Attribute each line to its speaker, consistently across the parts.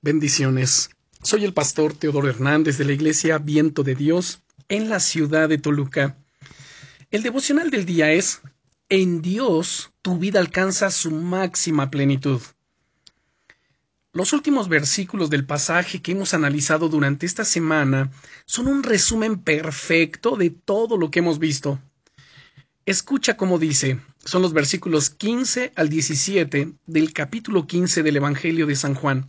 Speaker 1: Bendiciones. Soy el pastor Teodoro Hernández de la Iglesia Viento de Dios en la ciudad de Toluca. El devocional del día es En Dios tu vida alcanza su máxima plenitud. Los últimos versículos del pasaje que hemos analizado durante esta semana son un resumen perfecto de todo lo que hemos visto. Escucha cómo dice, son los versículos 15 al 17 del capítulo 15 del Evangelio de San Juan.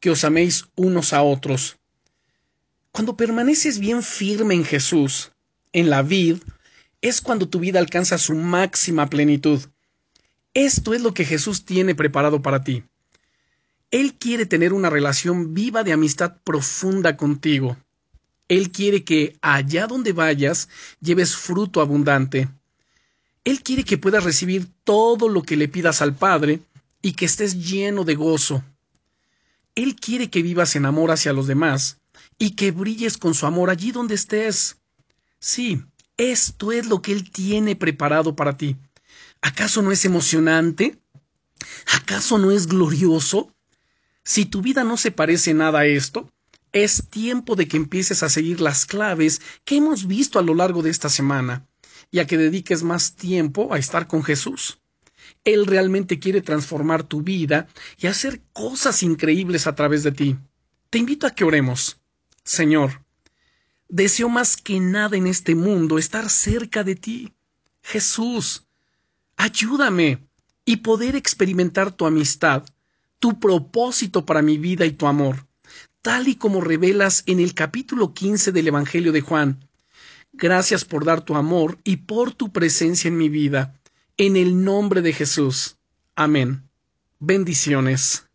Speaker 1: que os améis unos a otros. Cuando permaneces bien firme en Jesús, en la vid, es cuando tu vida alcanza su máxima plenitud. Esto es lo que Jesús tiene preparado para ti. Él quiere tener una relación viva de amistad profunda contigo. Él quiere que allá donde vayas lleves fruto abundante. Él quiere que puedas recibir todo lo que le pidas al Padre y que estés lleno de gozo. Él quiere que vivas en amor hacia los demás y que brilles con su amor allí donde estés. Sí, esto es lo que Él tiene preparado para ti. ¿Acaso no es emocionante? ¿Acaso no es glorioso? Si tu vida no se parece nada a esto, es tiempo de que empieces a seguir las claves que hemos visto a lo largo de esta semana y a que dediques más tiempo a estar con Jesús. Él realmente quiere transformar tu vida y hacer cosas increíbles a través de ti. Te invito a que oremos. Señor, deseo más que nada en este mundo estar cerca de ti. Jesús, ayúdame y poder experimentar tu amistad, tu propósito para mi vida y tu amor, tal y como revelas en el capítulo 15 del Evangelio de Juan. Gracias por dar tu amor y por tu presencia en mi vida. En el nombre de Jesús. Amén. Bendiciones.